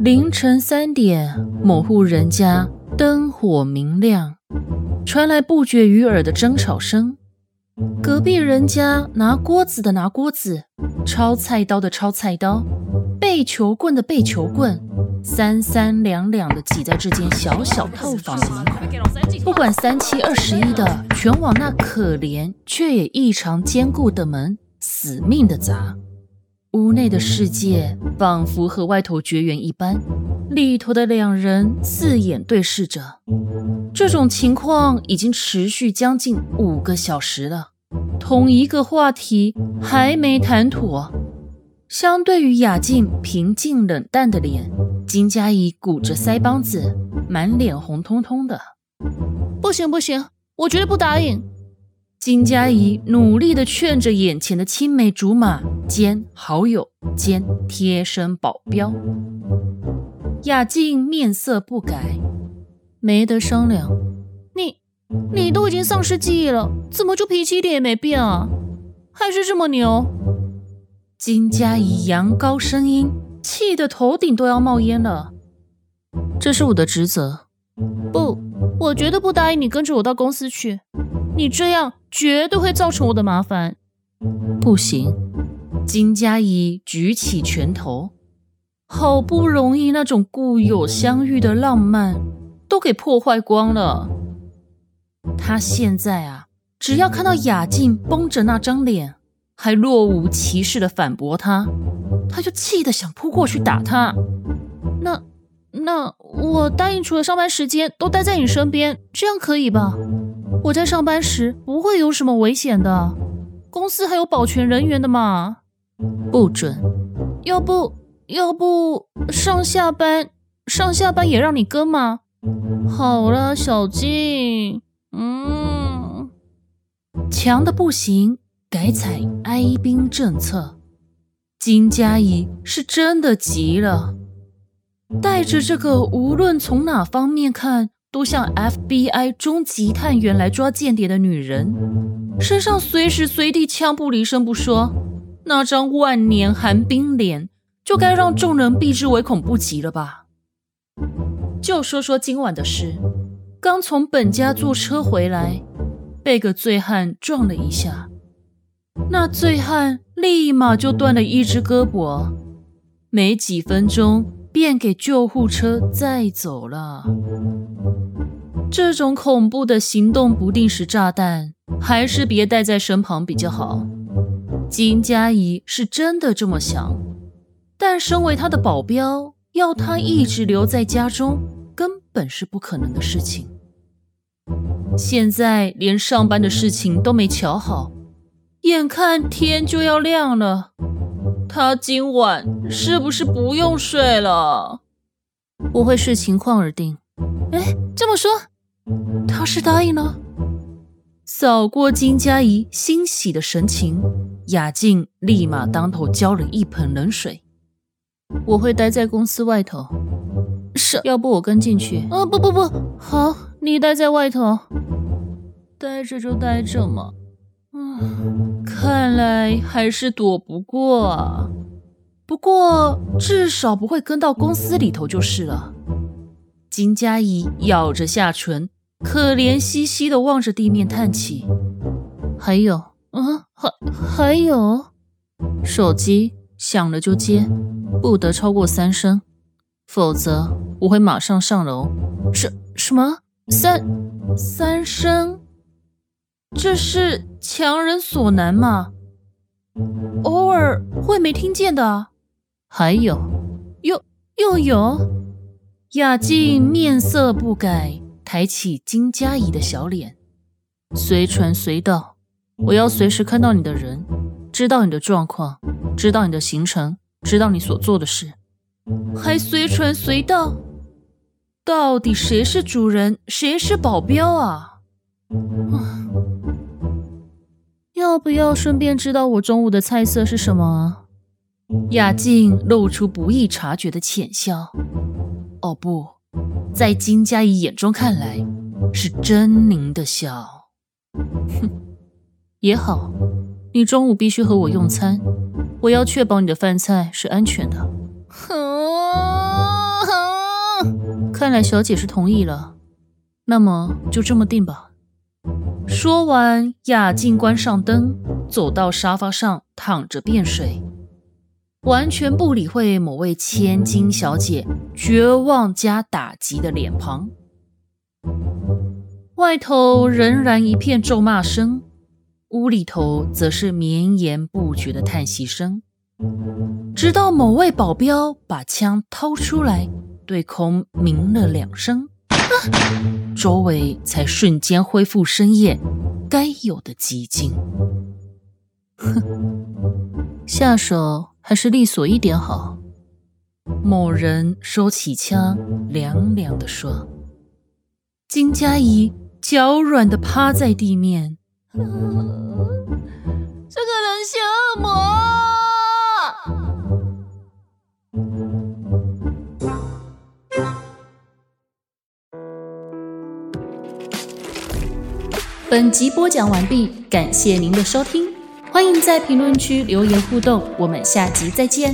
凌晨三点，某户人家灯火明亮，传来不绝于耳的争吵声。隔壁人家拿锅子的拿锅子，抄菜刀的抄菜刀，背球棍的背球棍，三三两两的挤在这间小小套房门口。不管三七二十一的，全往那可怜却也异常坚固的门死命的砸。屋内的世界仿佛和外头绝缘一般，里头的两人四眼对视着。这种情况已经持续将近五个小时了，同一个话题还没谈妥。相对于雅静平静冷淡的脸，金佳怡鼓着腮帮子，满脸红彤彤的。不行不行，我绝对不答应。金佳怡努力地劝着眼前的青梅竹马兼好友兼贴身保镖，雅静面色不改，没得商量。你你都已经丧失记忆了，怎么就脾气一点也没变啊？还是这么牛？金佳怡扬高声音，气得头顶都要冒烟了。这是我的职责。不，我绝对不答应你跟着我到公司去。你这样绝对会造成我的麻烦。不行，金佳怡举起拳头，好不容易那种故友相遇的浪漫都给破坏光了。他现在啊，只要看到雅静绷着那张脸，还若无其事的反驳他，他就气得想扑过去打他。那那我答应，除了上班时间都待在你身边，这样可以吧？我在上班时不会有什么危险的，公司还有保全人员的嘛。不准，要不要不上下班上下班也让你跟吗？好了，小静，嗯，强的不行，改采哀兵政策。金佳怡是真的急了，带着这个无论从哪方面看。都像 FBI 终极探员来抓间谍的女人，身上随时随地枪不离身不说，那张万年寒冰脸就该让众人避之唯恐不及了吧？就说说今晚的事，刚从本家坐车回来，被个醉汉撞了一下，那醉汉立马就断了一只胳膊，没几分钟。便给救护车载走了。这种恐怖的行动不定时炸弹，还是别带在身旁比较好。金佳怡是真的这么想，但身为他的保镖，要他一直留在家中，根本是不可能的事情。现在连上班的事情都没瞧好，眼看天就要亮了。他今晚是不是不用睡了？我会视情况而定。哎，这么说，他是答应了？扫过金佳怡欣喜的神情，雅静立马当头浇了一盆冷水。我会待在公司外头。是，要不我跟进去？啊，不不不，好，你待在外头。待着就待着嘛。看来还是躲不过啊。不过至少不会跟到公司里头就是了。金佳怡咬着下唇，可怜兮兮的望着地面叹气。还有，啊，还还有，手机响了就接，不得超过三声，否则我会马上上楼。什什么？三三声？这是强人所难吗？偶尔会没听见的。还有，又又有。雅静面色不改，抬起金佳怡的小脸，随传随到。我要随时看到你的人，知道你的状况，知道你的行程，知道你所做的事，还随传随到。到底谁是主人，谁是保镖啊？要不要顺便知道我中午的菜色是什么？雅静露出不易察觉的浅笑。哦不，在金佳怡眼中看来，是狰狞的笑。哼，也好，你中午必须和我用餐，我要确保你的饭菜是安全的。看来小姐是同意了，那么就这么定吧。说完，雅静关上灯，走到沙发上躺着便睡，完全不理会某位千金小姐绝望加打击的脸庞。外头仍然一片咒骂声，屋里头则是绵延不绝的叹息声，直到某位保镖把枪掏出来。对空鸣了两声，周围才瞬间恢复深夜该有的寂静。哼，下手还是利索一点好。某人收起枪，凉凉的说：“金佳怡脚软的趴在地面，这个人像魔。”本集播讲完毕，感谢您的收听，欢迎在评论区留言互动，我们下集再见。